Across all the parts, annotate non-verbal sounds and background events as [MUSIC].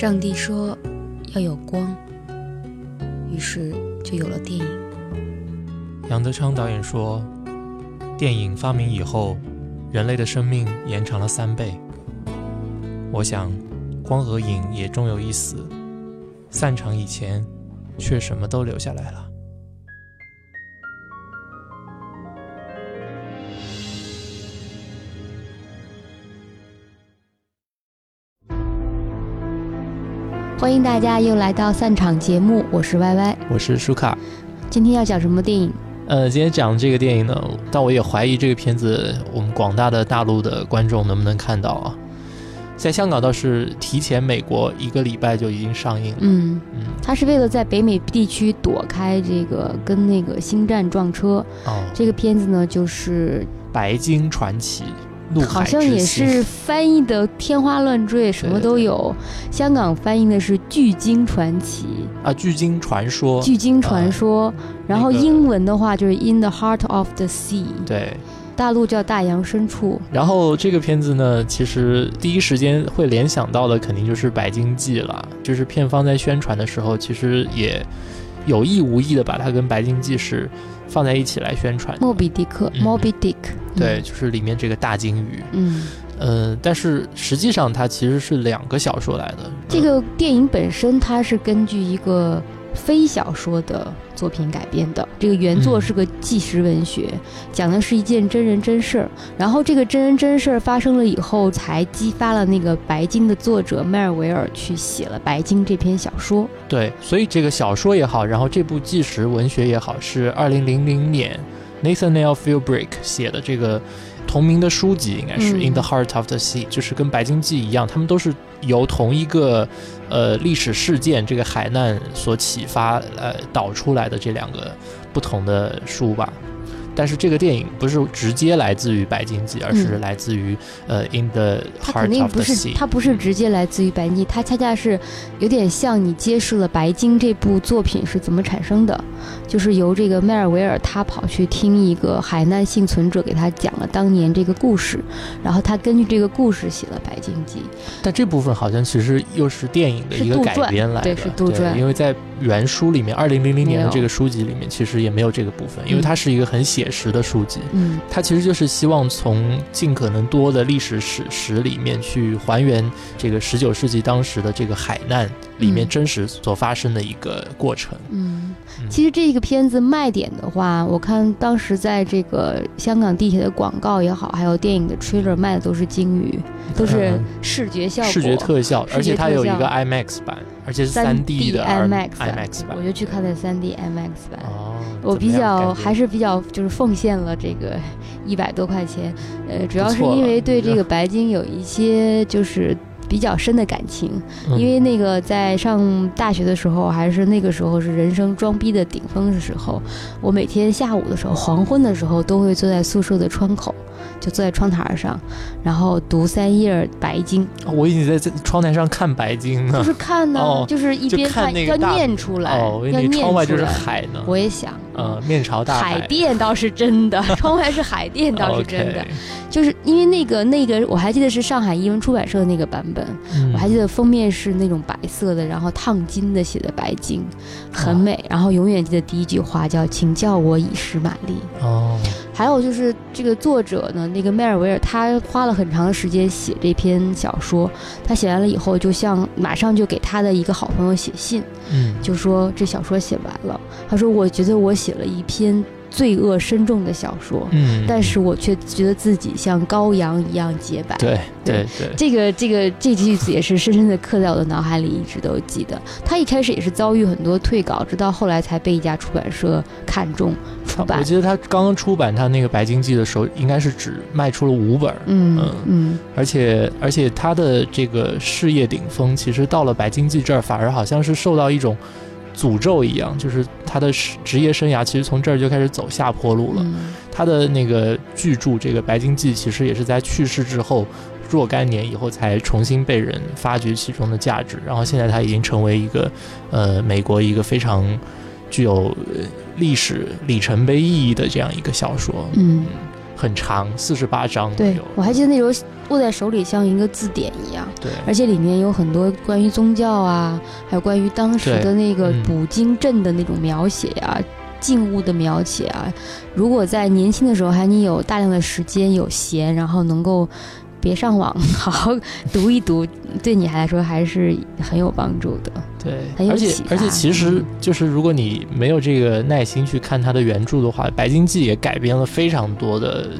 上帝说要有光，于是就有了电影。杨德昌导演说，电影发明以后，人类的生命延长了三倍。我想，光和影也终有一死，散场以前，却什么都留下来了。欢迎大家又来到散场节目，我是 Y Y，我是舒卡。今天要讲什么电影？呃，今天讲这个电影呢，但我也怀疑这个片子我们广大的大陆的观众能不能看到啊？在香港倒是提前美国一个礼拜就已经上映了。嗯嗯，他是为了在北美地区躲开这个跟那个星战撞车。哦，这个片子呢就是《白鲸传奇》。好像也是翻译的天花乱坠，什么都有。香港翻译的是《巨鲸传奇》啊，《巨鲸传说》。巨鲸传说，然后英文的话就是《In the Heart of the Sea》。对，大陆叫《大洋深处》。然后这个片子呢，其实第一时间会联想到的肯定就是《白鲸记》了。就是片方在宣传的时候，其实也有意无意的把它跟《白鲸记》是。放在一起来宣传。莫比迪克，Moby Dick，对，就是里面这个大鲸鱼。嗯，呃，但是实际上它其实是两个小说来的。这个电影本身它是根据一个。非小说的作品改编的，这个原作是个纪实文学，讲的是一件真人真事儿。然后这个真人真事儿发生了以后，才激发了那个《白鲸》的作者迈尔维尔去写了《白鲸》这篇小说。对，所以这个小说也好，然后这部纪实文学也好，是二零零零年 Nathaniel Philbrick 写的这个。同名的书籍应该是《In the Heart of the Sea》，就是跟《白鲸记》一样，他们都是由同一个呃历史事件这个海难所启发呃导出来的这两个不同的书吧。但是这个电影不是直接来自于《白鲸记》，而是来自于呃《In the Heart of the Sea》。它不是直接来自于《白鲸记》，它恰恰是有点像你揭示了《白鲸》这部作品是怎么产生的。就是由这个迈尔维尔，他跑去听一个海难幸存者给他讲了当年这个故事，然后他根据这个故事写了《白鲸记》。但这部分好像其实又是电影的一个改编来的，对，是杜撰。因为在原书里面，二零零零年的这个书籍里面，其实也没有这个部分，因为它是一个很写实的书籍。嗯，它其实就是希望从尽可能多的历史史实里面去还原这个十九世纪当时的这个海难里面真实所发生的一个过程。嗯，其实这个片子卖点的话，我看当时在这个香港地铁的广告也好，还有电影的 trailer 卖的都是鲸鱼，都是视觉效果、视觉特效，而且它有一个 IMAX 版，而且是三 D 的 IMAX 版。我就去看的三 D IMAX 版。哦，我比较还是比较就是奉献了这个一百多块钱，呃，主要是因为对这个白金有一些就是。比较深的感情，因为那个在上大学的时候，还是那个时候是人生装逼的顶峰的时候，我每天下午的时候，黄昏的时候，都会坐在宿舍的窗口。就坐在窗台上，然后读三页白经。我已经在在窗台上看白经呢，就是看呢，就是一边看要念出来，要念窗外就是海呢。我也想，呃，面朝大海。海淀倒是真的，窗外是海淀倒是真的，[LAUGHS] 就是因为那个那个，我还记得是上海译文出版社的那个版本，我还记得封面是那种白色的，然后烫金的写的白金，很美。然后永远记得第一句话叫“请叫我以诗玛丽”。哦。还有就是这个作者呢，那个迈尔维尔，他花了很长的时间写这篇小说。他写完了以后，就像马上就给他的一个好朋友写信，嗯，就说这小说写完了。他说：“我觉得我写了一篇。”罪恶深重的小说，嗯，但是我却觉得自己像羔羊一样洁白。对对对，这个这个这句子也是深深的刻在我的脑海里，一直都记得。他一开始也是遭遇很多退稿，直到后来才被一家出版社看中出版。我记得他刚刚出版他那个《白鲸记》的时候，应该是只卖出了五本。嗯嗯，而且而且他的这个事业顶峰，其实到了《白鲸记》这儿，反而好像是受到一种。诅咒一样，就是他的职业生涯其实从这儿就开始走下坡路了。他的那个巨著《这个白鲸记》，其实也是在去世之后若干年以后才重新被人发掘其中的价值。然后现在他已经成为一个呃美国一个非常具有历史里程碑意义的这样一个小说。嗯，很长，四十八章。对，我还记得那时候握在手里像一个字典一样。对，而且里面有很多关于宗教啊，还有关于当时的那个捕鲸镇的那种描写啊，静物的描写啊。如果在年轻的时候还你有大量的时间有闲，然后能够。别上网，好好读一读，对你来说还是很有帮助的。对，而且而且其实就是如果你没有这个耐心去看它的原著的话，《白鲸记》也改编了非常多的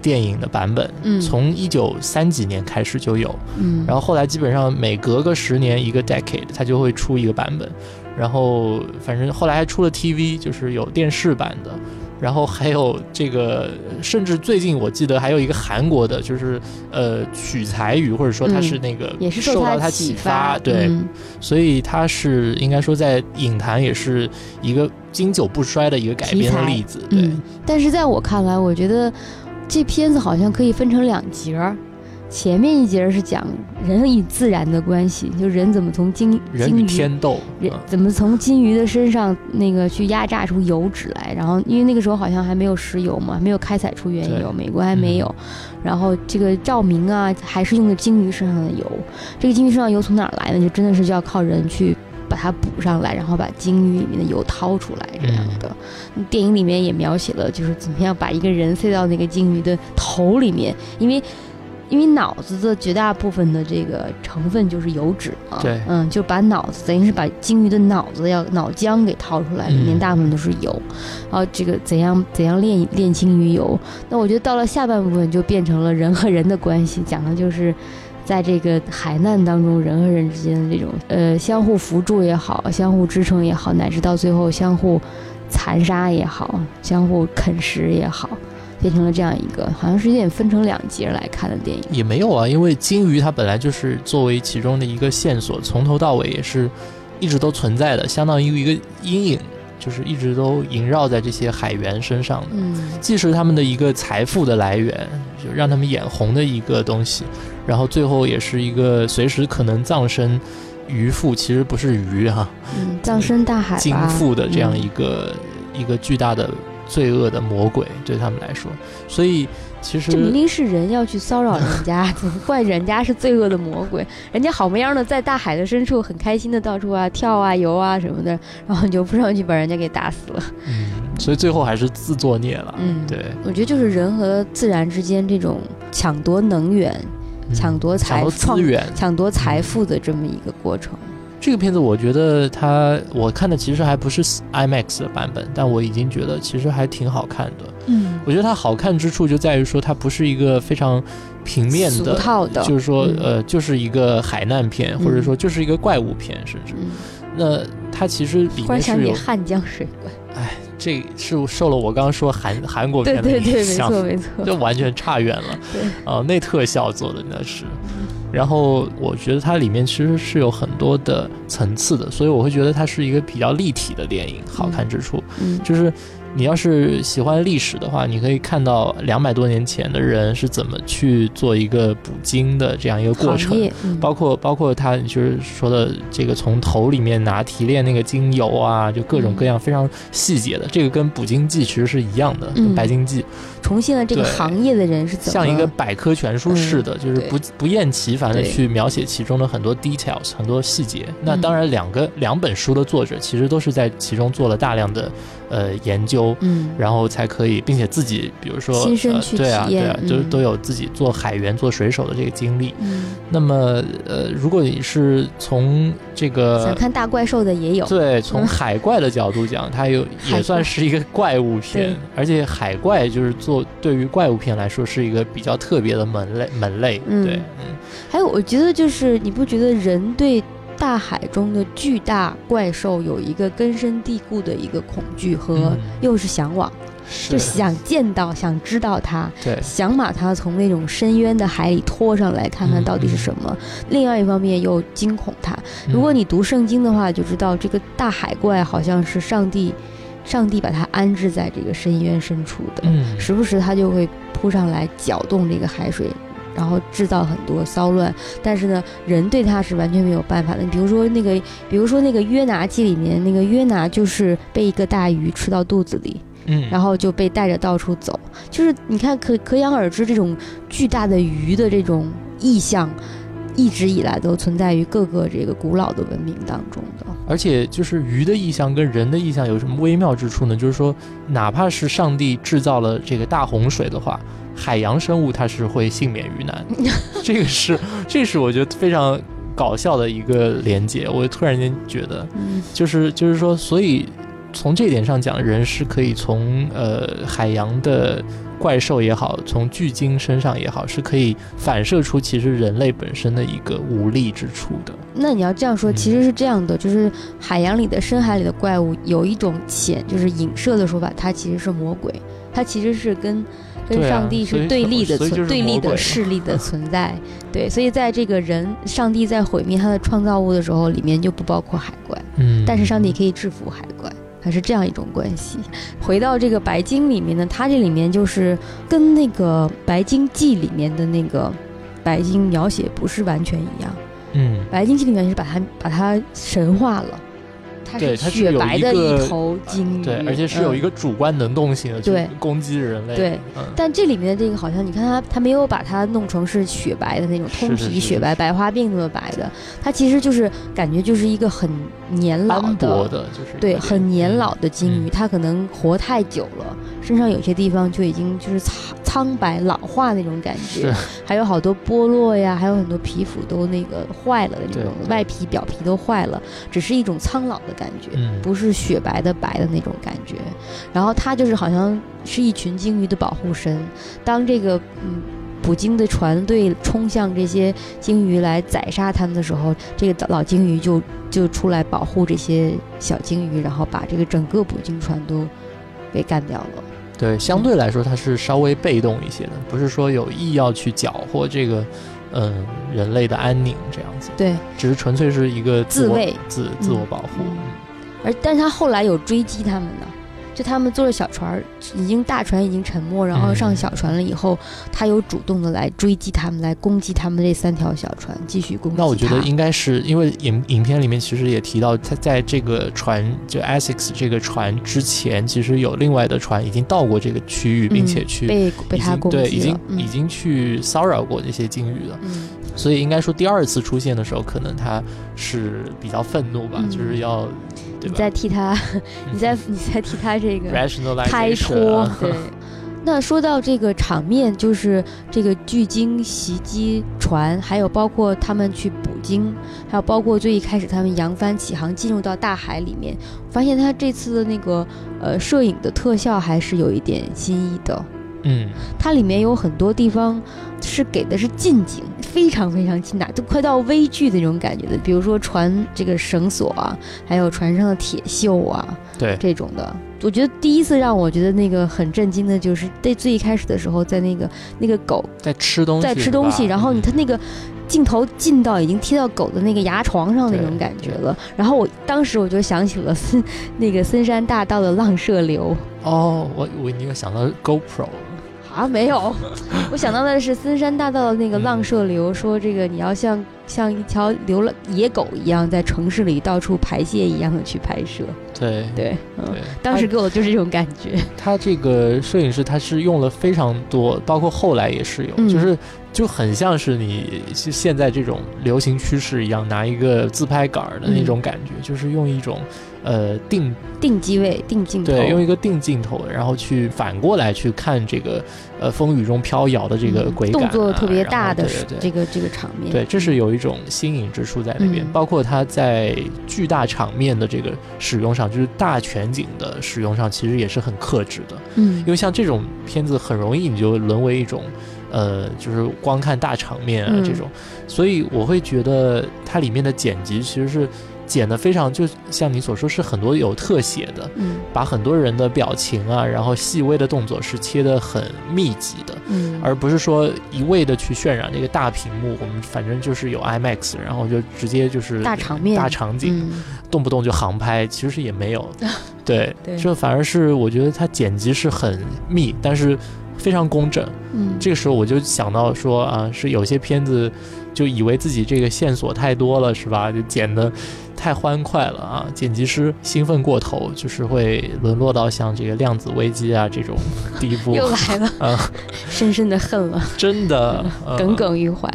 电影的版本。嗯，从一九三几年开始就有，嗯，然后后来基本上每隔个十年一个 decade，它就会出一个版本。然后反正后来还出了 TV，就是有电视版的。然后还有这个，甚至最近我记得还有一个韩国的，就是呃取材于或者说他是那个也是受到他启发，对，所以他是应该说在影坛也是一个经久不衰的一个改编的例子，对。但是在我看来，我觉得这片子好像可以分成两节儿。前面一节是讲人与自然的关系，就人怎么从金金鱼天斗，人怎么从金鱼的身上那个去压榨出油脂来，然后因为那个时候好像还没有石油嘛，没有开采出原油，美国还没有，然后这个照明啊还是用的金鱼身上的油，这个金鱼身上油从哪儿来呢？就真的是就要靠人去把它补上来，然后把鲸鱼里面的油掏出来这样的。电影里面也描写了就是怎么样把一个人塞到那个鲸鱼的头里面，因为。因为脑子的绝大部分的这个成分就是油脂嘛，对，嗯，就把脑子等于是把鲸鱼的脑子要脑浆给掏出来，里面大部分都是油，然后这个怎样怎样炼炼鲸鱼油？那我觉得到了下半部分就变成了人和人的关系，讲的就是在这个海难当中人和人之间的这种呃相互扶助也好，相互支撑也好，乃至到最后相互残杀也好，相互啃食也好。变成了这样一个，好像是有点分成两节来看的电影。也没有啊，因为鲸鱼它本来就是作为其中的一个线索，从头到尾也是一直都存在的，相当于一个阴影，就是一直都萦绕在这些海员身上的。嗯，既是他们的一个财富的来源，就让他们眼红的一个东西，然后最后也是一个随时可能葬身鱼腹，其实不是鱼哈，葬身大海鲸腹的这样一个一个巨大的。罪恶的魔鬼对他们来说，所以其实这明明是人要去骚扰人家，怎么怪人家是罪恶的魔鬼？人家好模样的在大海的深处很开心的到处啊跳啊游啊什么的，然后你就扑上去把人家给打死了。嗯，[LAUGHS] 所以最后还是自作孽了。嗯，对，我觉得就是人和自然之间这种抢夺能源、抢夺财资源、抢夺财富的这么一个过程。这个片子我觉得它，我看的其实还不是 IMAX 的版本，但我已经觉得其实还挺好看的。嗯，我觉得它好看之处就在于说它不是一个非常平面的，就是说呃，就是一个海难片，或者说就是一个怪物片，甚至。那它其实里面是有汉江水怪。哎，这是受了我刚刚说韩韩国片的影响，没错没错，就完全差远了。对啊，那特效做的那是。然后我觉得它里面其实是有很多的层次的，所以我会觉得它是一个比较立体的电影。好看之处，就是。你要是喜欢历史的话，你可以看到两百多年前的人是怎么去做一个捕鲸的这样一个过程，包括包括他就是说的这个从头里面拿提炼那个精油啊，就各种各样非常细节的，这个跟《捕鲸记》其实是一样的，跟《白鲸记》重现了这个行业的人是怎么像一个百科全书似的，就是不不厌其烦的去描写其中的很多 details 很多细节。那当然，两个两本书的作者其实都是在其中做了大量的。呃，研究，嗯，然后才可以，并且自己，比如说，对啊，对啊，就都有自己做海员、做水手的这个经历。嗯，那么，呃，如果你是从这个想看大怪兽的也有，对，从海怪的角度讲，它有也算是一个怪物片，[LAUGHS] 而且海怪就是做对于怪物片来说是一个比较特别的门类门类。对，嗯，还有，我觉得就是你不觉得人对。大海中的巨大怪兽有一个根深蒂固的一个恐惧和又是向往，就想见到、想知道它，想把它从那种深渊的海里拖上来，看看到底是什么。另外一方面又惊恐它。如果你读圣经的话，就知道这个大海怪好像是上帝，上帝把它安置在这个深渊深处的，时不时它就会扑上来搅动这个海水。然后制造很多骚乱，但是呢，人对他是完全没有办法的。你比如说那个，比如说那个约拿记里面那个约拿，就是被一个大鱼吃到肚子里，嗯，然后就被带着到处走。就是你看，可可想而知，这种巨大的鱼的这种意象，一直以来都存在于各个这个古老的文明当中的。而且，就是鱼的意象跟人的意象有什么微妙之处呢？就是说，哪怕是上帝制造了这个大洪水的话，海洋生物它是会幸免于难。[LAUGHS] 这个是，这是我觉得非常搞笑的一个连接。我突然间觉得，就是就是说，所以从这点上讲，人是可以从呃海洋的。怪兽也好，从巨鲸身上也好，是可以反射出其实人类本身的一个无力之处的。那你要这样说，其实是这样的，就是海洋里的深海里的怪物有一种潜，就是影射的说法，它其实是魔鬼，它其实是跟跟上帝是对立的存对立的势力的 [LAUGHS] 存在。对，所以在这个人上帝在毁灭他的创造物的时候，里面就不包括海怪。嗯，但是上帝可以制服海怪。还是这样一种关系。回到这个《白鲸》里面呢，它这里面就是跟那个《白鲸记》里面的那个白鲸描写不是完全一样。嗯，《白鲸记》里面是把它把它神化了。它是雪白的一头鲸鱼，对，而且是有一个主观能动性的，对，攻击人类。对，但这里面的这个好像，你看它，它没有把它弄成是雪白的那种通体雪白、白花病那么白的，它其实就是感觉就是一个很年老的，就是对，很年老的鲸鱼，它可能活太久了，身上有些地方就已经就是苍苍白老化那种感觉，还有好多剥落呀，还有很多皮肤都那个坏了的那种，外皮表皮都坏了，只是一种苍老的。感觉不是雪白的白的那种感觉，然后它就是好像是一群鲸鱼的保护神。当这个嗯捕鲸的船队冲向这些鲸鱼来宰杀它们的时候，这个老鲸鱼就就出来保护这些小鲸鱼，然后把这个整个捕鲸船都给干掉了。对，相对来说它是稍微被动一些的，不是说有意要去搅和这个。嗯，人类的安宁这样子，对，只是纯粹是一个自卫、自自我保护。而，但是他后来有追击他们呢。就他们坐着小船，已经大船已经沉没，然后上小船了以后，他有主动的来追击他们，来攻击他们这三条小船，继续攻击。那我觉得应该是因为影影片里面其实也提到，他在这个船就 Essex 这个船之前，其实有另外的船已经到过这个区域，并且去被被他攻击对，已经已经去骚扰过这些鲸鱼了。所以应该说第二次出现的时候，可能他是比较愤怒吧，就是要。你在替他，你在 [LAUGHS] 你在替他这个开脱。对，[LAUGHS] 那说到这个场面，就是这个巨鲸袭击船，还有包括他们去捕鲸，还有包括最一开始他们扬帆起航进入到大海里面，发现他这次的那个呃摄影的特效还是有一点新意的。嗯，它里面有很多地方是给的是近景，非常非常近的，都快到微距的那种感觉的。比如说船这个绳索啊，还有船上的铁锈啊，对这种的。我觉得第一次让我觉得那个很震惊的就是在最一开始的时候，在那个那个狗在吃东西，在吃东西，然后你它那个镜头近到已经贴到狗的那个牙床上那种感觉了。然后我当时我就想起了森那个森山大道的浪射流。哦，我我你又想到 GoPro。啊，没有，我想到的是森山大道的那个浪射流，说这个你要像像一条流浪野狗一样，在城市里到处排泄一样的去拍摄。对对嗯，当时给我的就是这种感觉。他这个摄影师他是用了非常多，包括后来也是有，就是就很像是你现在这种流行趋势一样，拿一个自拍杆的那种感觉，就是用一种。呃，定定机位，定镜头，对，用一个定镜头，然后去反过来去看这个呃风雨中飘摇的这个鬼感，动作特别大的这个这个场面，对，这是有一种新颖之处在那边。包括它在巨大场面的这个使用上，就是大全景的使用上，其实也是很克制的。嗯，因为像这种片子很容易你就沦为一种呃，就是光看大场面啊这种，所以我会觉得它里面的剪辑其实是。剪的非常，就像你所说，是很多有特写的，嗯，把很多人的表情啊，然后细微的动作是切的很密集的，嗯，而不是说一味的去渲染这个大屏幕，我们反正就是有 IMAX，然后就直接就是大场面、大场景，动不动就航拍，其实也没有，[LAUGHS] 对，对，这反而是我觉得它剪辑是很密，但是。非常工整。嗯，这个时候我就想到说啊，是有些片子就以为自己这个线索太多了，是吧？就剪的太欢快了啊！剪辑师兴奋过头，就是会沦落到像这个量子危机啊这种地步。[LAUGHS] 又来了，啊，[LAUGHS] 深深的恨了，真的 [LAUGHS] 耿耿于怀。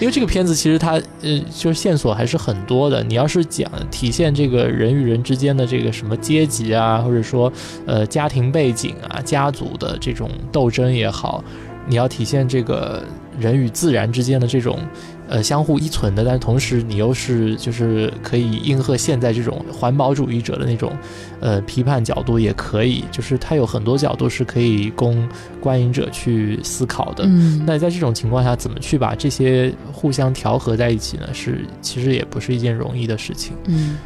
因为这个片子其实它呃就是线索还是很多的。你要是讲体现这个人与人之间的这个什么阶级啊，或者说呃家庭背景啊、家族的这种斗争也好，你要体现这个人与自然之间的这种。呃，相互依存的，但同时你又是就是可以应和现在这种环保主义者的那种，呃，批判角度也可以，就是它有很多角度是可以供观影者去思考的。嗯，那在这种情况下，怎么去把这些互相调和在一起呢？是其实也不是一件容易的事情。嗯，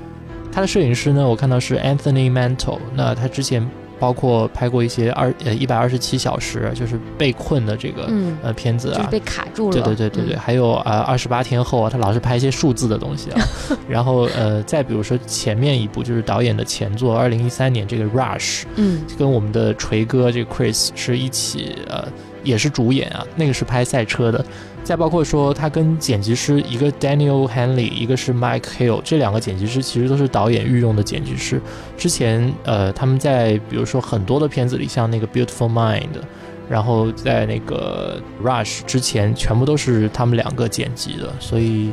他的摄影师呢，我看到是 Anthony Mantle，那他之前。包括拍过一些二呃一百二十七小时，就是被困的这个呃片子啊，被卡住了。对对对对对，还有啊二十八天后啊，他老是拍一些数字的东西啊。[LAUGHS] 然后呃再比如说前面一部就是导演的前作，二零一三年这个 Rush，嗯，跟我们的锤哥这个 Chris 是一起呃也是主演啊，那个是拍赛车的。再包括说，他跟剪辑师一个 Daniel Hanley，一个是 Mike Hill，这两个剪辑师其实都是导演御用的剪辑师。之前，呃，他们在比如说很多的片子里，像那个 Beautiful Mind，然后在那个 Rush 之前，全部都是他们两个剪辑的，所以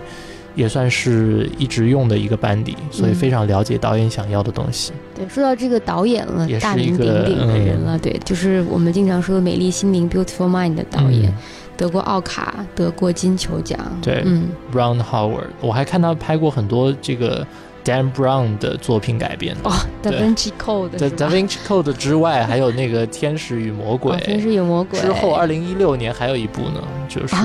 也算是一直用的一个班底，所以非常了解导演想要的东西。对，说到这个导演了，大名鼎鼎的人了，对，就是我们经常说的《美丽心灵》Beautiful Mind 的导演。得过奥卡，得过金球奖。对，嗯，Brown Howard，我还看他拍过很多这个。Dan Brown 的作品改编的哦，Da Vinci Code，在 Da Vinci Code 之外，还有那个《天使与魔鬼》。天使与魔鬼之后，二零一六年还有一部呢，就是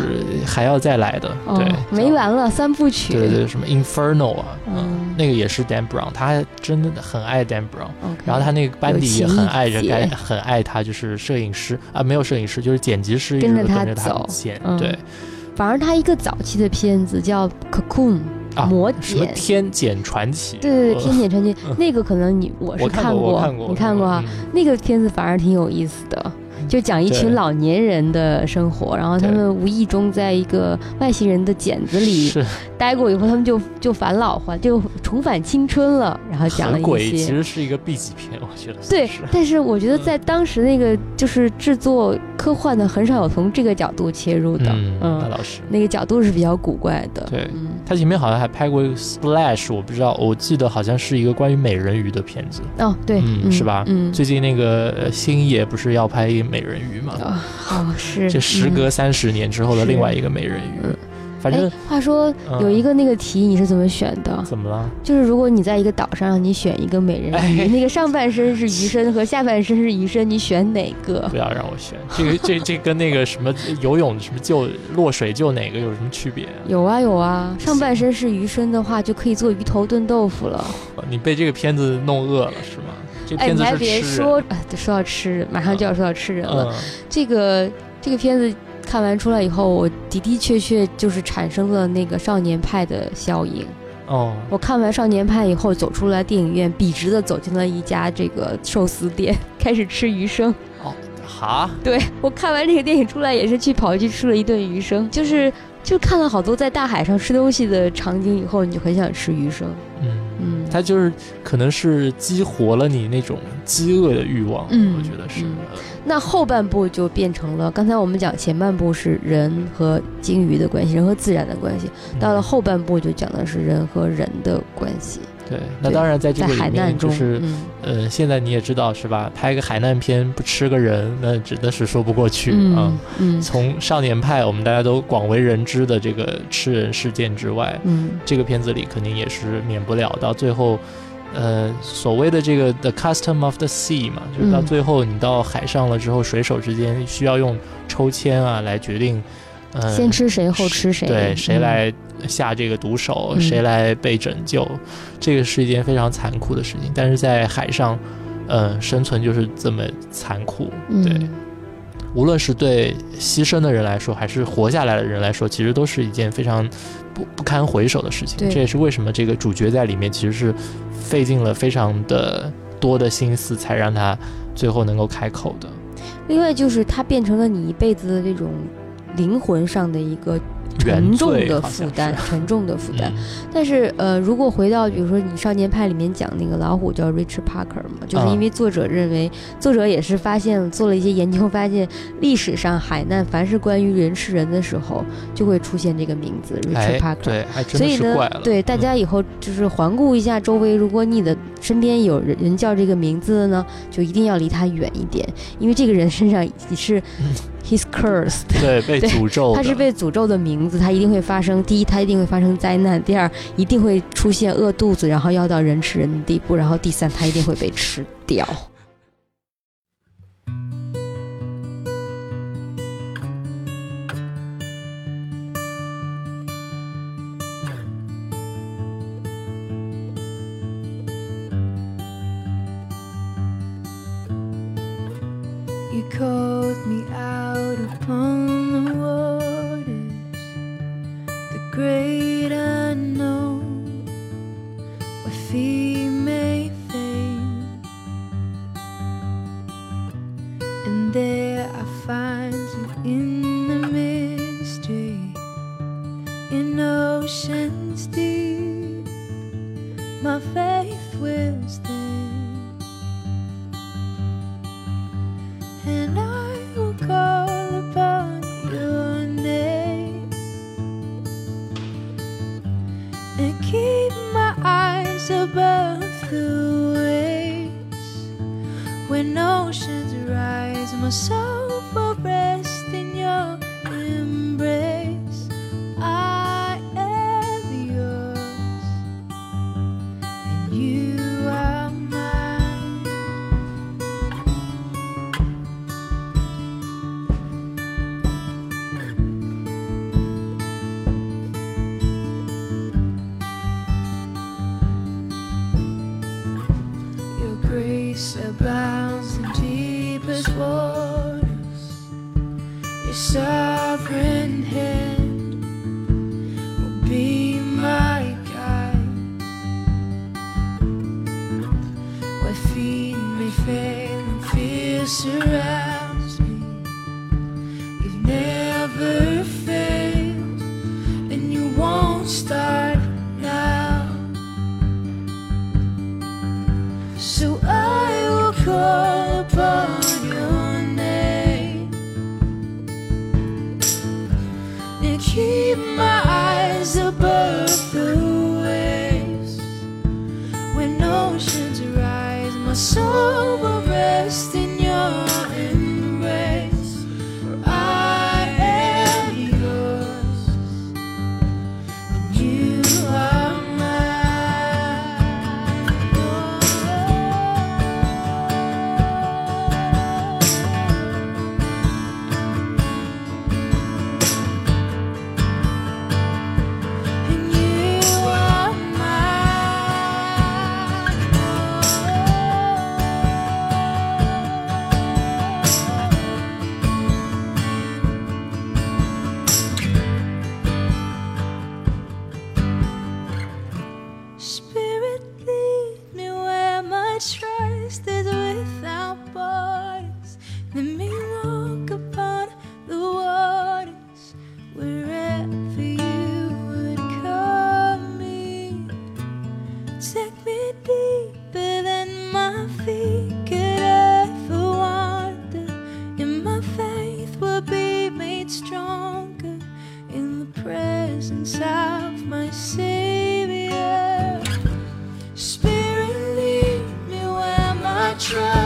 还要再来的，对，没完了三部曲。对对，什么 Inferno 啊，嗯，那个也是 Dan Brown，他真的很爱 Dan Brown，然后他那个班底也很爱着，该很爱他，就是摄影师啊，没有摄影师，就是剪辑师跟着他走，剪，对。反而他一个早期的片子叫 Cocoon。魔剪天剪传奇，对对对，天剪传奇 [LAUGHS] 那个可能你我是看过，你看过啊？那个片子反而挺有意思的。就讲一群老年人的生活，然后他们无意中在一个外星人的茧子里待过以后，他们就就返老还就重返青春了。然后讲了一些，其实是一个 B 级片，我觉得。对，但是我觉得在当时那个就是制作科幻的，很少有从这个角度切入的。嗯，那倒是。那个角度是比较古怪的。对，他前面好像还拍过一个《Splash》，我不知道，我记得好像是一个关于美人鱼的片子。哦，对，是吧？嗯，最近那个星爷不是要拍一美。美人鱼嘛，哦，是这时隔三十年之后的另外一个美人鱼。反正话说有一个那个题，你是怎么选的？怎么了？就是如果你在一个岛上，让你选一个美人鱼，那个上半身是鱼身和下半身是鱼身，你选哪个？[LAUGHS] 不要让我选，这个这这跟那个什么游泳什么救落水救哪个有什么区别？有啊有啊，上半身是鱼身的话，就可以做鱼头炖豆腐了。你被这个片子弄饿了是吗？哎，你还别说，说到吃，马上就要说到吃人了。这个这个片子看完出来以后，我的的确确就是产生了那个少年派的效应。哦，我看完少年派以后，走出来电影院，笔直的走进了一家这个寿司店，[LAUGHS] 开始吃鱼生。哦，哈？对我看完这个电影出来，也是去跑去吃了一顿鱼生，就是就看了好多在大海上吃东西的场景以后，你就很想吃鱼生。嗯。它就是可能是激活了你那种饥饿的欲望，嗯，我觉得是。那后半部就变成了，刚才我们讲前半部是人和鲸鱼的关系，人和自然的关系，到了后半部就讲的是人和人的关系。对，那当然在这个里面就是，呃，现在你也知道是吧？拍个海难片不吃个人，那真的是说不过去啊。嗯，从少年派我们大家都广为人知的这个吃人事件之外，嗯，这个片子里肯定也是免不了到最后，呃，所谓的这个 the custom of the sea 嘛，就是到最后你到海上了之后，水手之间需要用抽签啊来决定，呃，先吃谁后吃谁，对，谁来。下这个毒手，谁来被拯救？这个是一件非常残酷的事情。但是在海上，呃，生存就是这么残酷。对，无论是对牺牲的人来说，还是活下来的人来说，其实都是一件非常不不堪回首的事情。这也是为什么这个主角在里面其实是费尽了非常的多的心思，才让他最后能够开口的。另外就是他变成了你一辈子的这种灵魂上的一个。沉重的负担，沉重的负担。但是，呃，如果回到比如说你《少年派》里面讲那个老虎叫 Richard Parker 嘛，就是因为作者认为，作者也是发现做了一些研究，发现历史上海难凡是关于人吃人的时候，就会出现这个名字 Richard Parker。对，所以呢，对大家以后就是环顾一下周围，如果你的身边有人人叫这个名字的呢，就一定要离他远一点，因为这个人身上是。he's cursed，对，被诅咒。他是被诅咒的名字，他一定会发生。第一，他一定会发生灾难；第二，一定会出现饿肚子，然后要到人吃人的地步；然后第三，他一定会被吃掉。you call。surrounds me. You never failed, and you won't start now. So I will call upon your name and keep my eyes above the waves when oceans rise. My soul. try.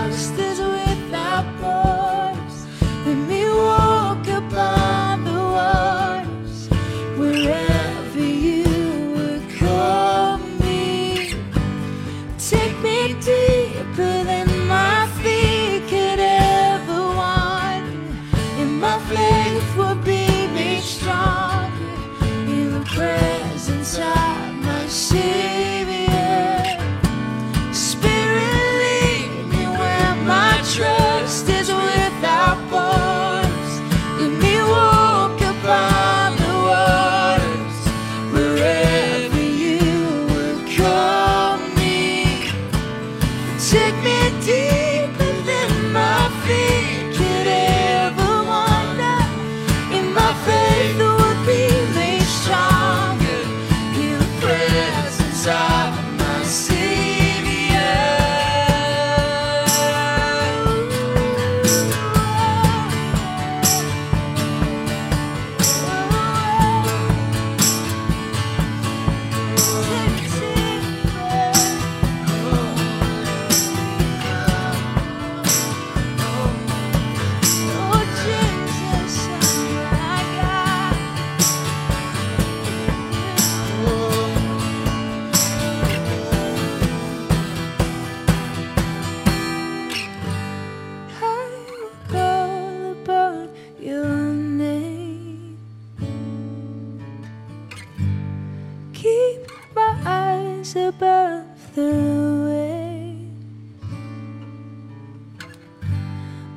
Above the waves.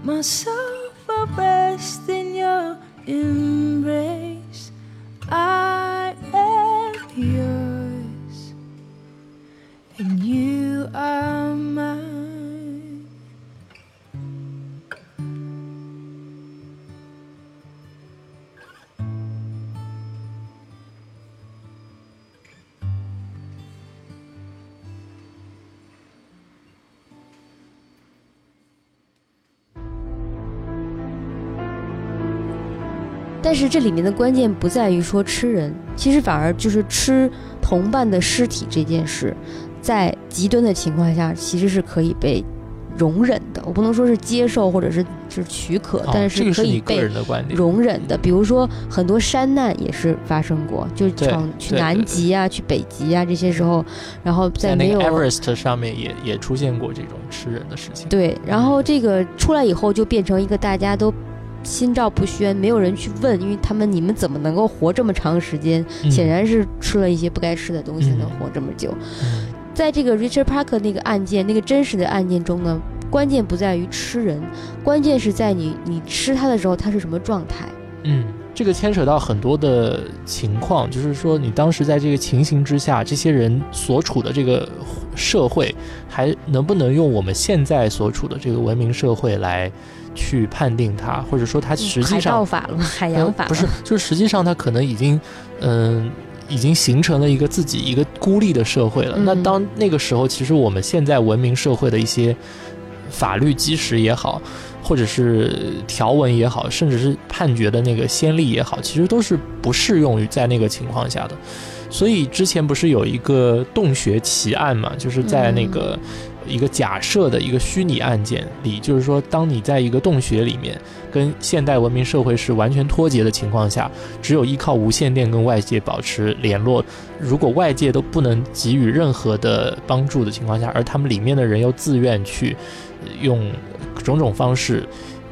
My soul will rest in your embrace. 但是这里面的关键不在于说吃人，其实反而就是吃同伴的尸体这件事，在极端的情况下其实是可以被容忍的。我不能说是接受或者是是许可，但是可以被容忍的。比如说很多山难也是发生过，就去南极啊、去北极啊这些时候，然后在没有 Everest 上面也也出现过这种吃人的事情。对，然后这个出来以后就变成一个大家都。心照不宣，没有人去问，因为他们你们怎么能够活这么长时间？显然是吃了一些不该吃的东西，能活这么久。在这个 Richard Parker 那个案件，那个真实的案件中呢，关键不在于吃人，关键是在你你吃它的时候，它是什么状态？嗯，这个牵扯到很多的情况，就是说你当时在这个情形之下，这些人所处的这个社会，还能不能用我们现在所处的这个文明社会来？去判定它，或者说它实际上海法了，海洋法不是，就是实际上它可能已经，嗯，已经形成了一个自己一个孤立的社会了。那当那个时候，其实我们现在文明社会的一些法律基石也好，或者是条文也好，甚至是判决的那个先例也好，其实都是不适用于在那个情况下的。所以之前不是有一个洞穴奇案嘛，就是在那个。一个假设的一个虚拟案件里，就是说，当你在一个洞穴里面，跟现代文明社会是完全脱节的情况下，只有依靠无线电跟外界保持联络。如果外界都不能给予任何的帮助的情况下，而他们里面的人又自愿去用种种方式，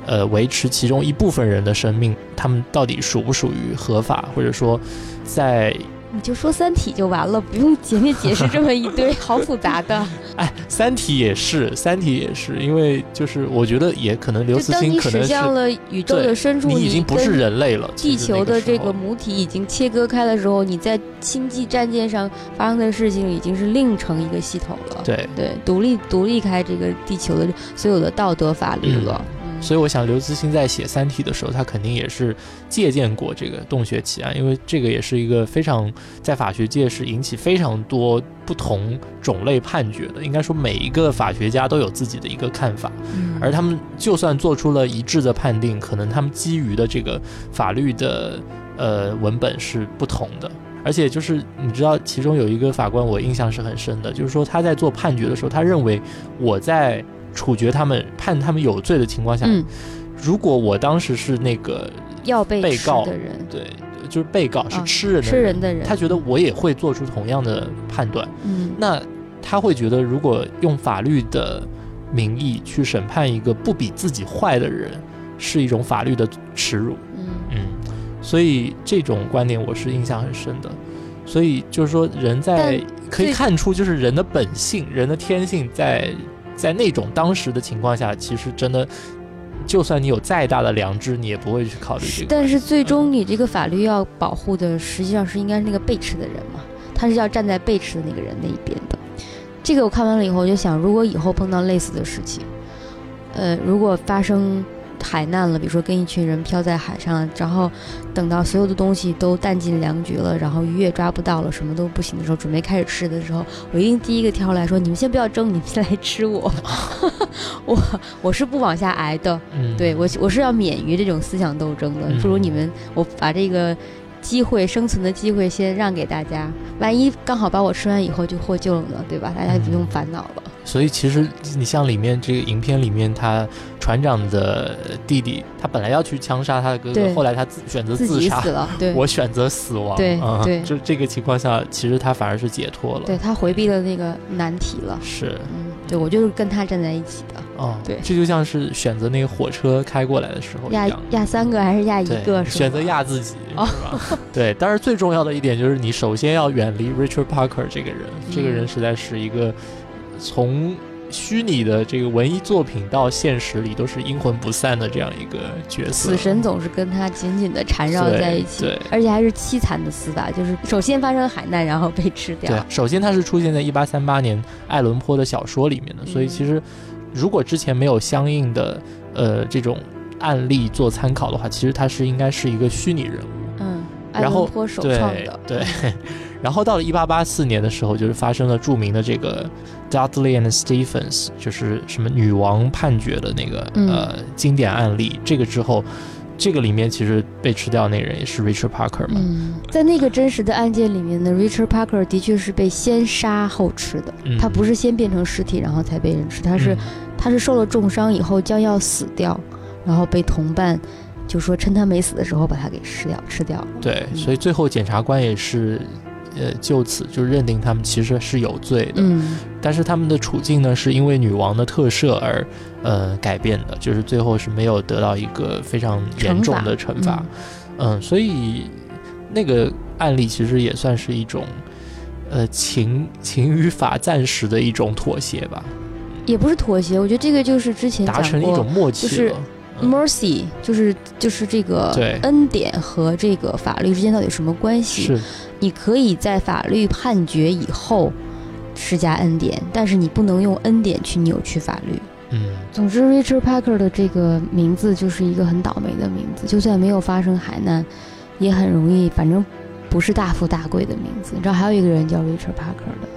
呃，维持其中一部分人的生命，他们到底属不属于合法，或者说，在。你就说《三体》就完了，不用前面解释这么一堆，[LAUGHS] 好复杂的。[LAUGHS] 哎，《三体》也是，《三体》也是，因为就是我觉得也可能刘慈欣可能是了宇宙的深处，你已经不是人类了。地球的这个母体已经切割开的时候，你在星际战舰上发生的事情已经是另成一个系统了。对对，独立独立开这个地球的所有的道德法律了。所以我想，刘慈欣在写《三体》的时候，他肯定也是借鉴过这个洞穴奇案，因为这个也是一个非常在法学界是引起非常多不同种类判决的。应该说，每一个法学家都有自己的一个看法，而他们就算做出了一致的判定，可能他们基于的这个法律的呃文本是不同的。而且就是你知道，其中有一个法官我印象是很深的，就是说他在做判决的时候，他认为我在。处决他们、判他们有罪的情况下，如果我当时是那个要被被告的人，对，就是被告是吃人吃人的人，他觉得我也会做出同样的判断。嗯，那他会觉得，如果用法律的名义去审判一个不比自己坏的人，是一种法律的耻辱。嗯嗯，所以这种观点我是印象很深的。所以就是说，人在可以看出，就是人的本性、人的天性在。在那种当时的情况下，其实真的，就算你有再大的良知，你也不会去考虑这个。但是最终你这个法律要保护的，实际上是应该是那个被吃的人嘛？他是要站在被吃的那个人那一边的。这个我看完了以后，我就想，如果以后碰到类似的事情，呃，如果发生。海难了，比如说跟一群人漂在海上，然后等到所有的东西都弹尽粮绝了，然后鱼也抓不到了，什么都不行的时候，准备开始吃的时候，我一定第一个跳出来说：“你们先不要争，你们先来吃我。[LAUGHS] ”我我是不往下挨的，对我我是要免于这种思想斗争的。不如你们，我把这个机会生存的机会先让给大家，万一刚好把我吃完以后就获救了呢，对吧？大家就不用烦恼了。所以其实你像里面这个影片里面，他船长的弟弟，他本来要去枪杀他的哥哥，后来他自选择自杀了。对，[LAUGHS] 我选择死亡。对对，就这个情况下，其实他反而是解脱了。对他回避了那个难题了。是，嗯，对我就是跟他站在一起的。哦，对，这就像是选择那个火车开过来的时候压压三个还是压一个？选择压自己是吧？[LAUGHS] 对，但是最重要的一点就是你首先要远离 Richard Parker 这个人，这个人实在是一个从。虚拟的这个文艺作品到现实里都是阴魂不散的这样一个角色，死神总是跟他紧紧的缠绕在一起，对，而且还是凄惨的死法，就是首先发生海难，然后被吃掉。对，首先它是出现在一八三八年爱伦坡的小说里面的，所以其实如果之前没有相应的呃这种案例做参考的话，其实他是应该是一个虚拟人物。嗯，爱伦坡首创的，对。然后到了一八八四年的时候，就是发生了著名的这个 Dudley and Stephens，就是什么女王判决的那个呃经典案例。这个之后，这个里面其实被吃掉那人也是 Richard Parker 嘛。嗯，在那个真实的案件里面呢，Richard Parker 的确是被先杀后吃的。他不是先变成尸体然后才被人吃，他是他是受了重伤以后将要死掉，然后被同伴就说趁他没死的时候把他给吃掉吃掉。对，所以最后检察官也是。呃，就此就认定他们其实是有罪的，嗯，但是他们的处境呢，是因为女王的特赦而呃改变的，就是最后是没有得到一个非常严重的惩罚，嗯，所以那个案例其实也算是一种呃情情与法暂时的一种妥协吧，也不是妥协，我觉得这个就是之前达成一种默契，就是 mercy，就是就是这个恩典和这个法律之间到底什么关系？是。你可以在法律判决以后施加恩典，但是你不能用恩典去扭曲法律。嗯，总之，Richard Parker 的这个名字就是一个很倒霉的名字，就算没有发生海难，也很容易，反正不是大富大贵的名字。你知道还有一个人叫 Richard Parker 的？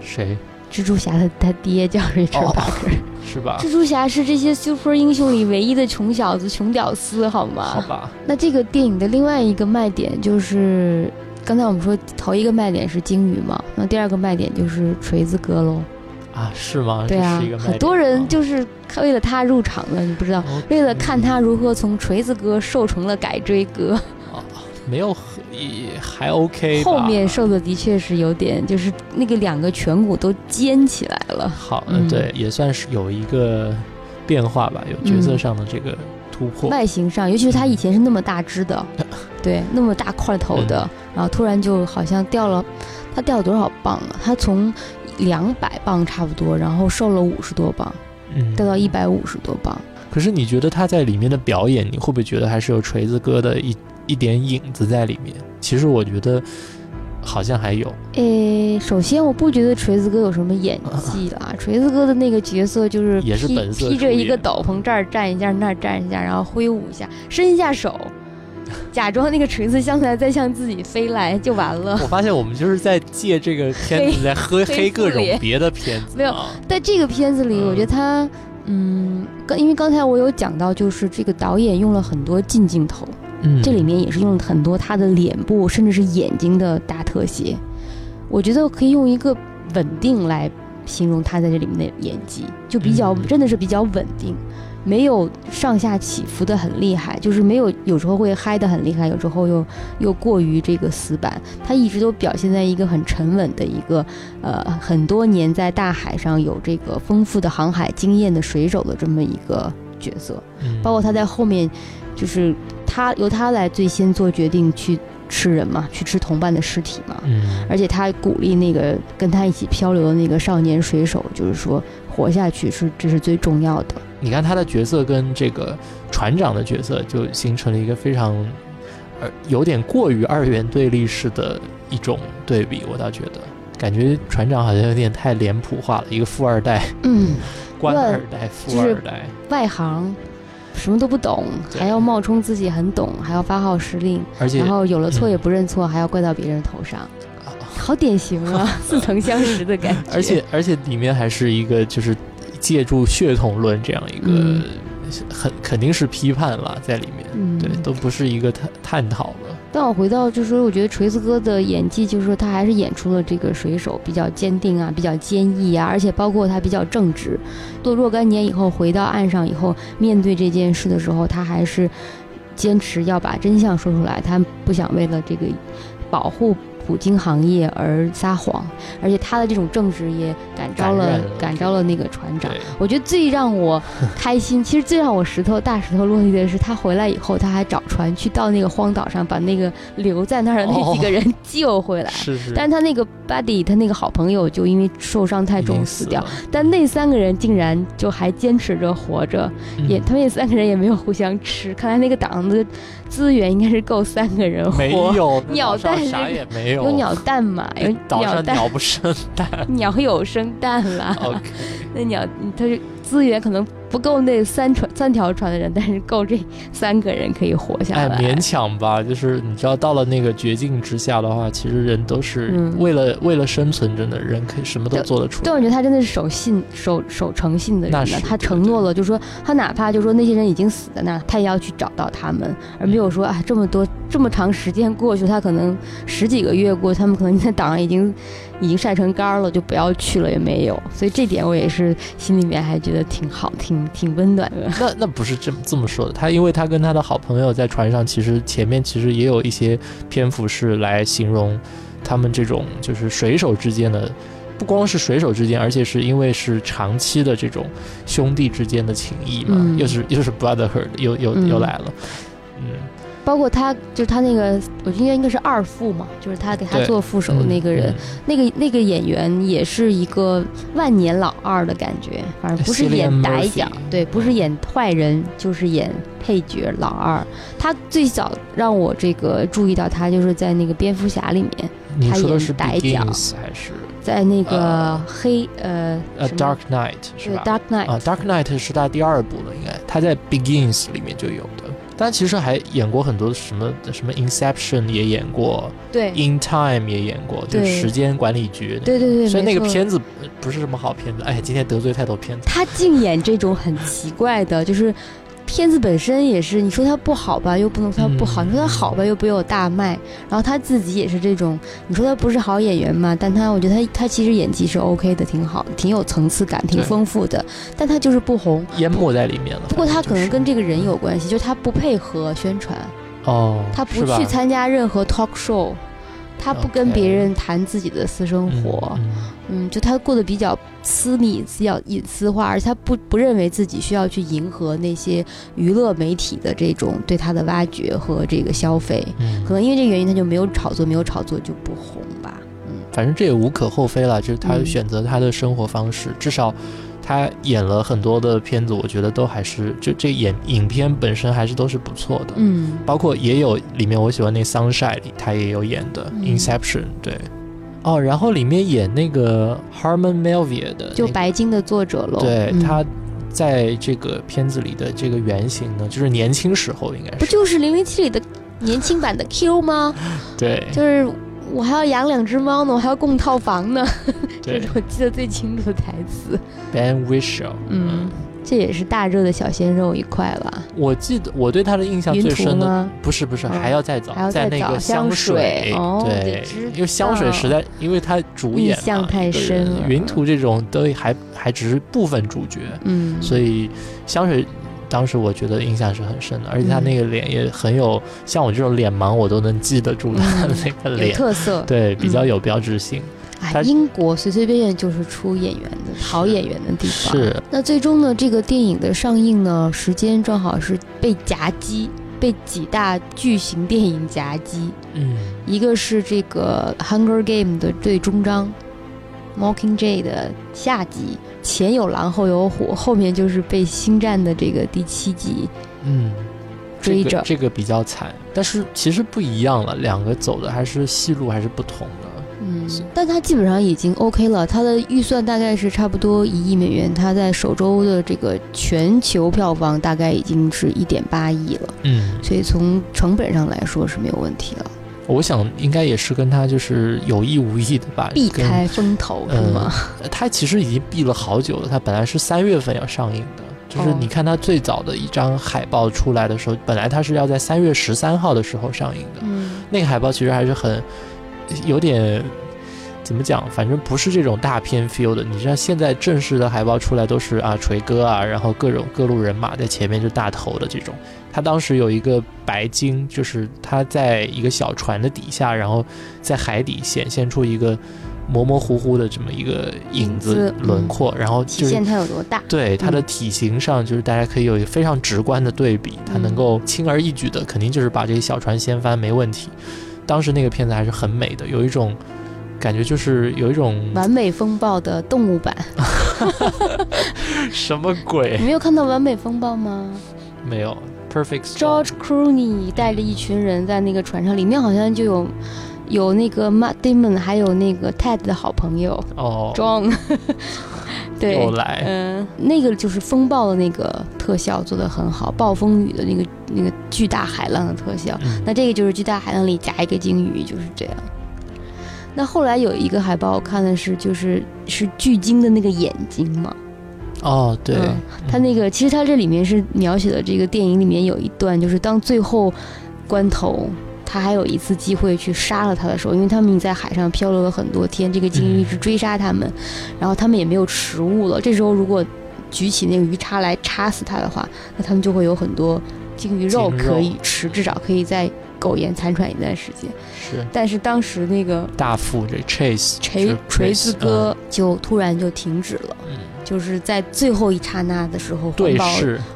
谁？蜘蛛侠的他爹叫 Richard Parker，是吧？蜘蛛侠是这些 super 英雄里唯一的穷小子、穷屌丝，好吗？好吧。那这个电影的另外一个卖点就是。刚才我们说头一个卖点是鲸鱼嘛，那第二个卖点就是锤子哥喽。啊，是吗？对啊，很多人就是为了他入场的，你不知道，为了看他如何从锤子哥瘦成了改锥哥。啊，没有也，还 OK。后面瘦的的确是有点，就是那个两个颧骨都尖起来了。好，嗯，对，也算是有一个变化吧，有角色上的这个突破。外形上，尤其是他以前是那么大只的。[LAUGHS] 对，那么大块头的，然后突然就好像掉了，他掉了多少磅啊？他从两百磅差不多，然后瘦了五十多磅，嗯，掉到一百五十多磅。可是你觉得他在里面的表演，你会不会觉得还是有锤子哥的一一点影子在里面？其实我觉得好像还有。诶，首先我不觉得锤子哥有什么演技啦，[LAUGHS] 锤子哥的那个角色就是也是本色披着一个斗篷，这儿站一下，那儿站一下，然后挥舞一下，伸一下手。[LAUGHS] 假装那个锤子向来在向自己飞来就完了。我发现我们就是在借这个片子在黑黑各种别的片子。没有，在这个片子里，我觉得他，嗯，刚因为刚才我有讲到，就是这个导演用了很多近镜头，嗯，这里面也是用了很多他的脸部甚至是眼睛的大特写。我觉得可以用一个稳定来形容他在这里面的演技，就比较真的是比较稳定。没有上下起伏的很厉害，就是没有有时候会嗨的很厉害，有时候又又过于这个死板。他一直都表现在一个很沉稳的一个，呃，很多年在大海上有这个丰富的航海经验的水手的这么一个角色。包括他在后面，就是他由他来最先做决定去吃人嘛，去吃同伴的尸体嘛。嗯。而且他鼓励那个跟他一起漂流的那个少年水手，就是说活下去是这是最重要的。你看他的角色跟这个船长的角色就形成了一个非常，呃，有点过于二元对立式的一种对比。我倒觉得，感觉船长好像有点太脸谱化了，一个富二代，嗯，[LAUGHS] 官二代、富二代，外行，什么都不懂，还要冒充自己很懂，还要发号施令，而且然后有了错也不认错，还要怪到别人头上，好典型啊，[LAUGHS] 似曾相识的感觉。[LAUGHS] 而且而且里面还是一个就是。借助血统论这样一个，很肯定是批判了在里面，对，都不是一个探探讨了。但我回到就是说，我觉得锤子哥的演技，就是说他还是演出了这个水手比较坚定啊，比较坚毅啊，而且包括他比较正直。做若干年以后回到岸上以后，面对这件事的时候，他还是坚持要把真相说出来，他不想为了这个保护。捕鲸行业而撒谎，而且他的这种正直也感召了感召了那个船长。我觉得最让我开心，[LAUGHS] 其实最让我石头大石头落地的是，他回来以后，他还找船去到那个荒岛上，把那个留在那儿的那几个人 [LAUGHS] 救回来。是是。但是他那个 buddy，他那个好朋友就因为受伤太重死掉。但那三个人竟然就还坚持着活着，也他们那三个人也没有互相吃。看来那个岛的资源应该是够三个人活。没有 [LAUGHS] 鸟蛋啥也没有。有鸟蛋嘛？有鸟蛋，鸟不生蛋，[LAUGHS] 鸟有生蛋啦。[LAUGHS] 那鸟它是资源可能不够那三船三条船的人，但是够这三个人可以活下来。哎勉强吧，就是你知道，到了那个绝境之下的话，其实人都是为了为了生存，真的人可以什么都做得出。对，我觉得他真的是守信守守诚信的人，呢。他承诺了，就是说他哪怕就是说那些人已经死在那儿，他也要去找到他们，而没有说啊这么多。这么长时间过去，他可能十几个月过，他们可能在岛上已经已经晒成干了，就不要去了也没有。所以这点我也是心里面还觉得挺好，挺挺温暖的。[LAUGHS] 那那不是这么这么说的，他因为他跟他的好朋友在船上，其实前面其实也有一些篇幅是来形容他们这种就是水手之间的，不光是水手之间，而且是因为是长期的这种兄弟之间的情谊嘛，又是又是 brotherhood，又又又来了，嗯。包括他，就是他那个，我觉得应该是二副嘛，就是他给他做副手的那个人，那个那个演员也是一个万年老二的感觉，反正不是演歹角，对，不是演坏人，就是演配角老二。他最早让我这个注意到他，就是在那个蝙蝠侠里面，他演歹角，还是？在那个黑呃呃，Dark Knight 是吧？Dark Knight 啊，Dark Knight 是他第二部了，应该。他在 Begins 里面就有。的。但其实还演过很多什么什么 Inception 也演过，对，In Time 也演过，就时间管理局，对对对，所以那个片子不是什么好片子。哎，今天得罪太多片子。他净演这种很奇怪的，就是。片子本身也是，你说它不好吧，又不能说它不好；你说它好吧，又没有大卖。然后他自己也是这种，你说他不是好演员嘛？但他我觉得他他其实演技是 OK 的，挺好，挺有层次感，挺丰富的。但他就是不红，淹没在里面了。不过他可能跟这个人有关系，就是他不配合宣传，哦，他不去参加任何 talk show。他不跟别人谈自己的私生活，嗯，就他过得比较私密、比较隐私化，而且他不不认为自己需要去迎合那些娱乐媒体的这种对他的挖掘和这个消费。可能因为这个原因，他就没有炒作，没有炒作就不红吧。嗯，反正这也无可厚非了，就是他选择他的生活方式，至少。他演了很多的片子，我觉得都还是就这演影片本身还是都是不错的，嗯，包括也有里面我喜欢那《Sunshine》里他也有演的《Inception》，对，哦，然后里面演那个 Harmon Melville 的，就白金的作者喽，对，他在这个片子里的这个原型呢，就是年轻时候应该是。不就是《零零七》里的年轻版的 Q 吗？[LAUGHS] 对，就是。我还要养两只猫呢，我还要供套房呢，这是我记得最清楚的台词。Ben Whishaw，嗯，这也是大热的小鲜肉一块吧。我记得我对他的印象最深的不是不是还要再早，在那个香水，对，因为香水实在，因为他主演印象太深了。云图这种都还还只是部分主角，嗯，所以香水。当时我觉得印象是很深的，而且他那个脸也很有，像我这种脸盲，我都能记得住他的 [LAUGHS] 那个脸，特色，对，比较有标志性。哎，英国随随便便就是出演员的好演员的地方。是。那最终呢，这个电影的上映呢，时间正好是被夹击，被几大巨型电影夹击。嗯。一个是这个《Hunger Game》的最终章，《Mockingjay》的下集。前有狼，后有虎，后面就是被星战的这个第七集，嗯，追着。这个比较惨，但是其实不一样了，两个走的还是戏路还是不同的，嗯，但他基本上已经 OK 了，他的预算大概是差不多一亿美元，他在首周的这个全球票房大概已经是一点八亿了，嗯，所以从成本上来说是没有问题了。我想应该也是跟他就是有意无意的吧，避开风头是吗？他其实已经避了好久了。他本来是三月份要上映的，就是你看他最早的一张海报出来的时候，本来他是要在三月十三号的时候上映的。嗯，那个海报其实还是很有点怎么讲，反正不是这种大片 feel 的。你知道现在正式的海报出来都是啊锤哥啊，然后各种各路人马在前面就大头的这种。他当时有一个白鲸，就是他在一个小船的底下，然后在海底显现出一个。模模糊糊的这么一个影子轮廓，然后体现它有多大？对它的体型上，就是大家可以有一个非常直观的对比，它能够轻而易举的，肯定就是把这个小船掀翻没问题。当时那个片子还是很美的，有一种感觉，就是有一种完美风暴的动物版。[LAUGHS] 什么鬼？你没有看到完美风暴吗？没有，Perfect。George Clooney 带着一群人在那个船上，里面好像就有。有那个 Matt Damon，还有那个 Ted 的好朋友哦，John，[LAUGHS] 对，来，嗯，那个就是风暴的那个特效做的很好，暴风雨的那个那个巨大海浪的特效，那这个就是巨大海浪里夹一个鲸鱼，就是这样。那后来有一个海报，我看的是就是是巨鲸的那个眼睛嘛，哦，对，他那个其实他这里面是描写的这个电影里面有一段，就是当最后关头。他还有一次机会去杀了他的时候，因为他们在海上漂流了很多天，这个鲸鱼一直追杀他们，然后他们也没有食物了。这时候如果举起那个鱼叉来插死他的话，那他们就会有很多鲸鱼肉可以吃，至少可以在苟延残喘一段时间。是，但是当时那个大副这 Chase 锤锤子哥就突然就停止了。就是在最后一刹那的时候，环保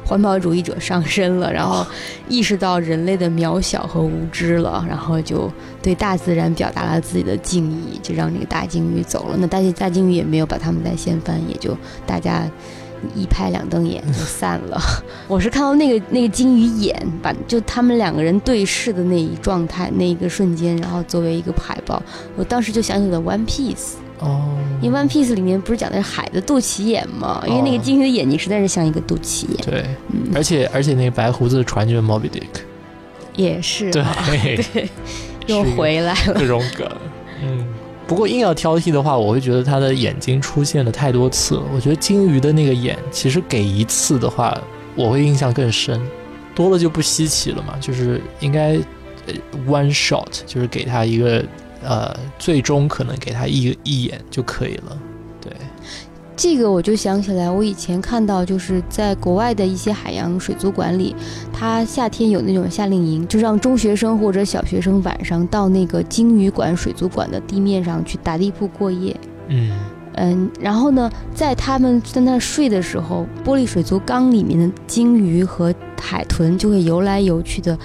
环保主义者上身了，然后意识到人类的渺小和无知了，然后就对大自然表达了自己的敬意，就让这个大鲸鱼走了。那大大鲸鱼也没有把他们再掀翻，也就大家一拍两瞪眼就散了。[LAUGHS] 我是看到那个那个鲸鱼眼把就他们两个人对视的那一状态那一个瞬间，然后作为一个海报，我当时就想起了 One Piece。哦，因为《One Piece》里面不是讲的是海的肚脐眼吗？因为那个鲸鱼的眼睛实在是像一个肚脐眼。对，而且而且那个白胡子的船就是 Moby Dick，也是。[LAUGHS] 对对，[LAUGHS] 又回来了。各种梗。嗯，不过硬要挑剔的话，我会觉得他的眼睛出现了太多次了。我觉得金鱼的那个眼，其实给一次的话，我会印象更深。多了就不稀奇了嘛，就是应该呃 one shot，就是给他一个。呃，最终可能给他一一眼就可以了。对，这个我就想起来，我以前看到就是在国外的一些海洋水族馆里，它夏天有那种夏令营，就让中学生或者小学生晚上到那个鲸鱼馆水族馆的地面上去打地铺过夜。嗯嗯，然后呢，在他们在那睡的时候，玻璃水族缸里面的鲸鱼和海豚就会游来游去的，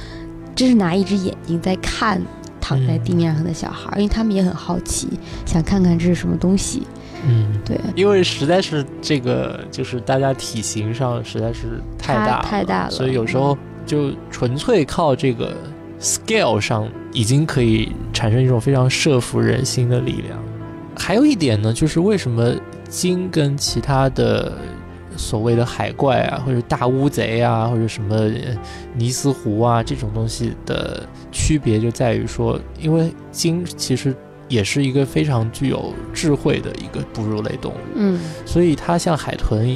这是拿一只眼睛在看。躺在地面上的小孩，因为他们也很好奇，想看看这是什么东西。嗯，对，因为实在是这个，就是大家体型上实在是太大太大了，所以有时候就纯粹靠这个 scale 上，已经可以产生一种非常慑服人心的力量。还有一点呢，就是为什么鲸跟其他的。所谓的海怪啊，或者大乌贼啊，或者什么尼斯湖啊，这种东西的区别就在于说，因为鲸其实也是一个非常具有智慧的一个哺乳类动物，嗯，所以它像海豚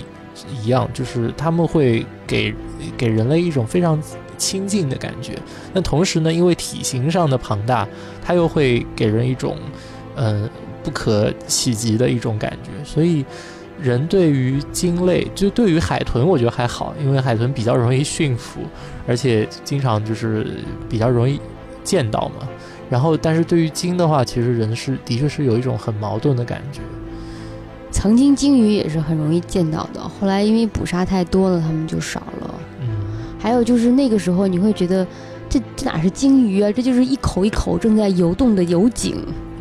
一样，就是它们会给给人类一种非常亲近的感觉。那同时呢，因为体型上的庞大，它又会给人一种嗯不可企及的一种感觉，所以。人对于鲸类，就对于海豚，我觉得还好，因为海豚比较容易驯服，而且经常就是比较容易见到嘛。然后，但是对于鲸的话，其实人是的确是有一种很矛盾的感觉。曾经鲸鱼也是很容易见到的，后来因为捕杀太多了，它们就少了。嗯。还有就是那个时候，你会觉得这这哪是鲸鱼啊？这就是一口一口正在游动的油井。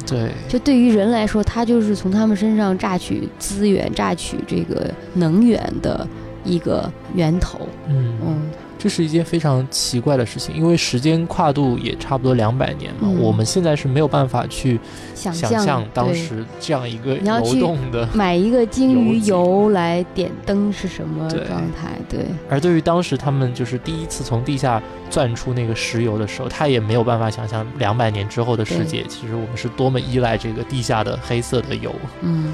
对，就对于人来说，它就是从他们身上榨取资源、榨取这个能源的一个源头。嗯嗯。这是一件非常奇怪的事情，因为时间跨度也差不多两百年嘛，我们现在是没有办法去想象当时这样一个流动的 [LAUGHS] 买一个鲸鱼油来点灯是什么状态？对。而对于当时他们就是第一次从地下钻出那个石油的时候，他也没有办法想象两百年之后的世界，其实我们是多么依赖这个地下的黑色的油。嗯，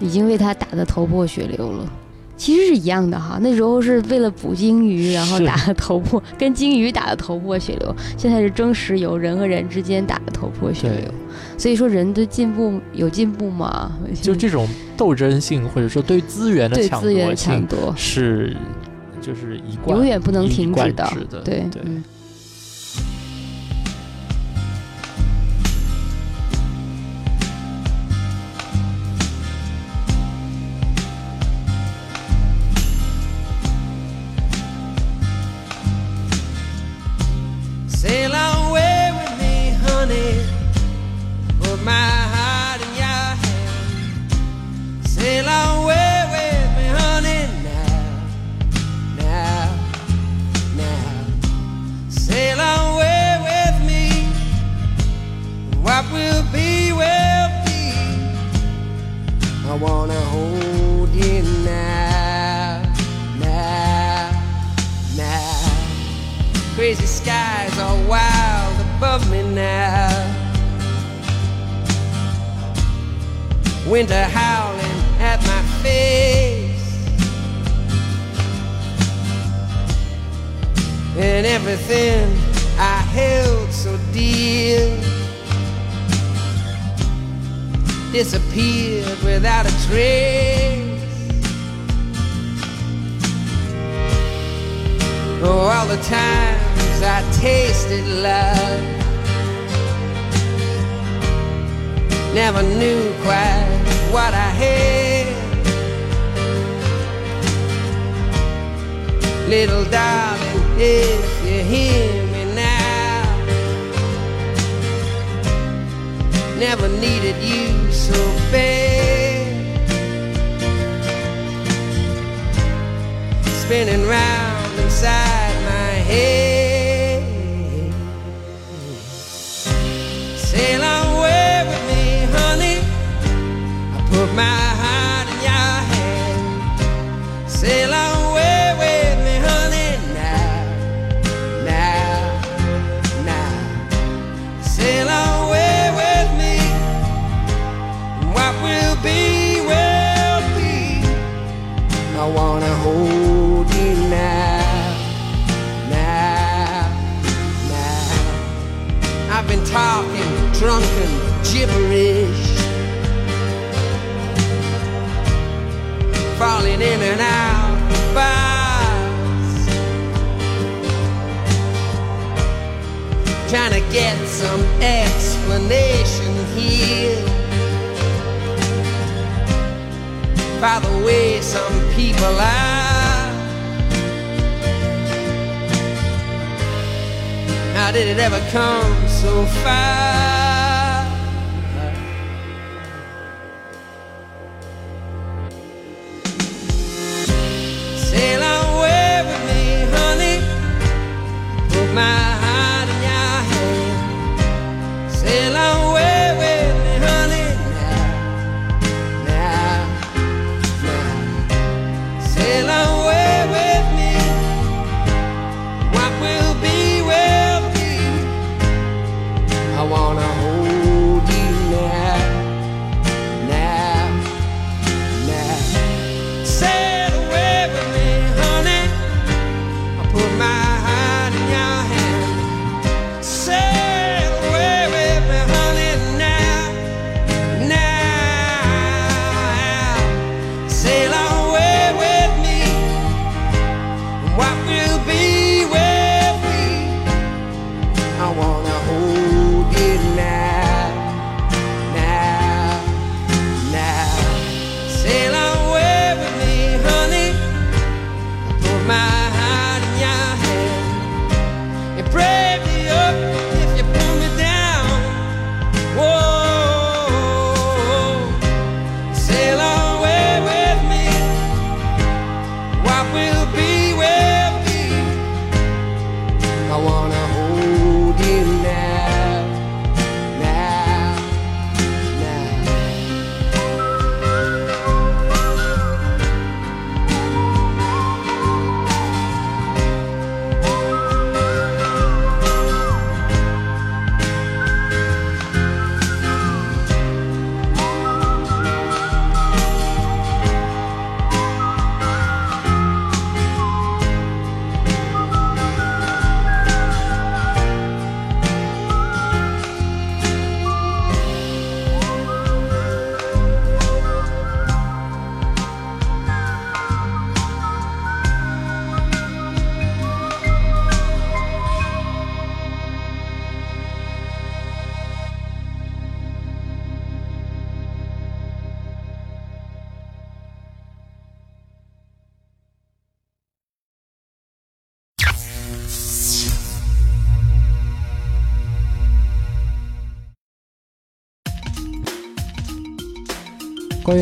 已经为他打得头破血流了。其实是一样的哈，那时候是为了捕鲸鱼，然后打的头破，[LAUGHS] 跟鲸鱼打的头破血流。现在是争石油，人和人之间打的头破血流。所以说，人的进步有进步吗？[LAUGHS] 就这种斗争性，或者说对资源的抢夺性，是就是一贯永远不能停止的。对对。Winter howling at my face. And everything I held so dear disappeared without a trace. Oh, all the I tasted love. Never knew quite what I had. Little darling, if you hear me now, never needed you so bad. Spinning round inside my head. Sail away with me honey. I put my drunken gibberish falling in and out of bars. Trying to get some explanation here. By the way, some people are. How did it ever come so far?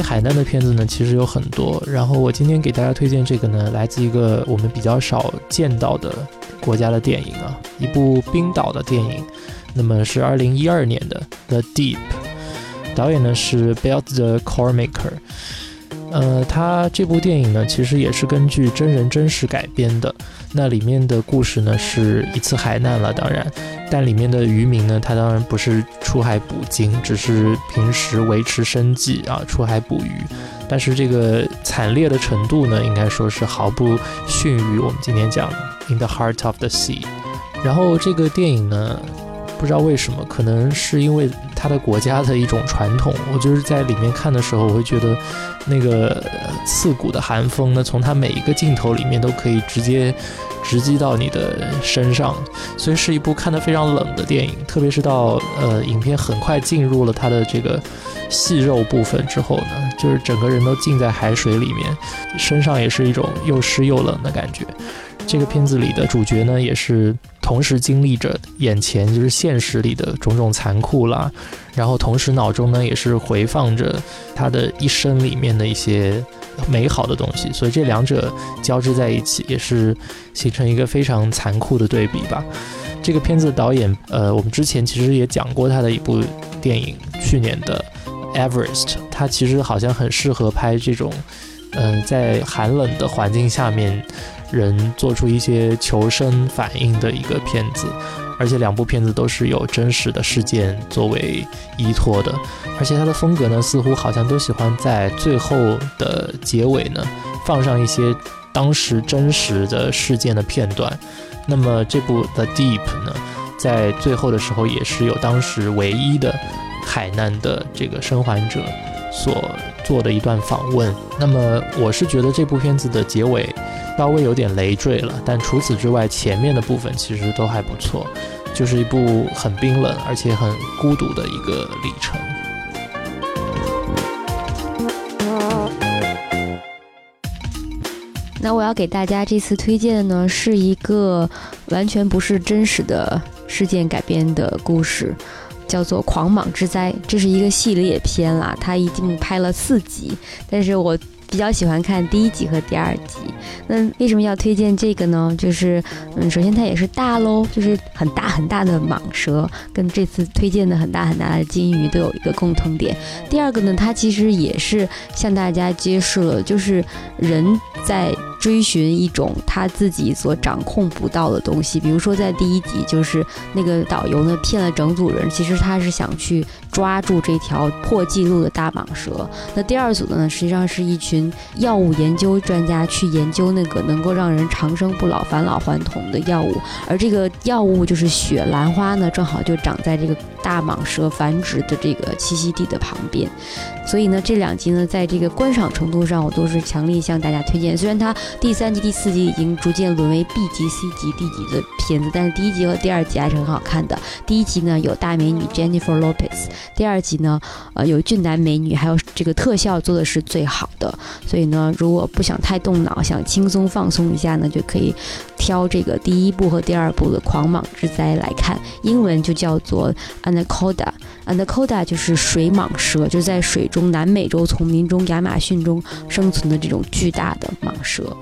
海难的片子呢，其实有很多。然后我今天给大家推荐这个呢，来自一个我们比较少见到的国家的电影啊，一部冰岛的电影。那么是二零一二年的《The Deep》，导演呢是 Belt the Cormaker。呃，他这部电影呢，其实也是根据真人真事改编的。那里面的故事呢，是一次海难了，当然，但里面的渔民呢，他当然不是出海捕鲸，只是平时维持生计啊，出海捕鱼。但是这个惨烈的程度呢，应该说是毫不逊于我们今天讲《In the Heart of the Sea》。然后这个电影呢。不知道为什么，可能是因为他的国家的一种传统。我就是在里面看的时候，我会觉得那个刺骨的寒风呢，从他每一个镜头里面都可以直接直击到你的身上，所以是一部看得非常冷的电影。特别是到呃，影片很快进入了他的这个细肉部分之后呢，就是整个人都浸在海水里面，身上也是一种又湿又冷的感觉。这个片子里的主角呢，也是同时经历着眼前就是现实里的种种残酷啦，然后同时脑中呢也是回放着他的一生里面的一些美好的东西，所以这两者交织在一起，也是形成一个非常残酷的对比吧。这个片子的导演，呃，我们之前其实也讲过他的一部电影，去年的《Everest》，他其实好像很适合拍这种，嗯，在寒冷的环境下面。人做出一些求生反应的一个片子，而且两部片子都是有真实的事件作为依托的，而且它的风格呢，似乎好像都喜欢在最后的结尾呢放上一些当时真实的事件的片段。那么这部《The Deep》呢，在最后的时候也是有当时唯一的海难的这个生还者所做的一段访问。那么我是觉得这部片子的结尾。稍微有点累赘了，但除此之外，前面的部分其实都还不错，就是一部很冰冷而且很孤独的一个历程。那我要给大家这次推荐的呢，是一个完全不是真实的事件改编的故事，叫做《狂蟒之灾》，这是一个系列片啦，它一共拍了四集，但是我。比较喜欢看第一集和第二集，那为什么要推荐这个呢？就是，嗯，首先它也是大喽，就是很大很大的蟒蛇，跟这次推荐的很大很大的金鱼都有一个共同点。第二个呢，它其实也是向大家揭示了，就是人在。追寻一种他自己所掌控不到的东西，比如说在第一集，就是那个导游呢骗了整组人，其实他是想去抓住这条破纪录的大蟒蛇。那第二组的呢，实际上是一群药物研究专家去研究那个能够让人长生不老、返老还童的药物，而这个药物就是雪兰花呢，正好就长在这个大蟒蛇繁殖的这个栖息地的旁边。所以呢，这两集呢，在这个观赏程度上，我都是强力向大家推荐。虽然它第三集、第四集已经逐渐沦为 B 级、C 级、D 级的片子，但是第一集和第二集还是很好看的。第一集呢有大美女 Jennifer Lopez，第二集呢，呃有俊男美女，还有这个特效做的是最好的。所以呢，如果不想太动脑，想轻松放松一下呢，就可以挑这个第一部和第二部的《狂蟒之灾》来看。英文就叫做 Anaconda，Anaconda 就是水蟒蛇，就是在水中南美洲丛林中亚马逊中生存的这种巨大的蟒蛇。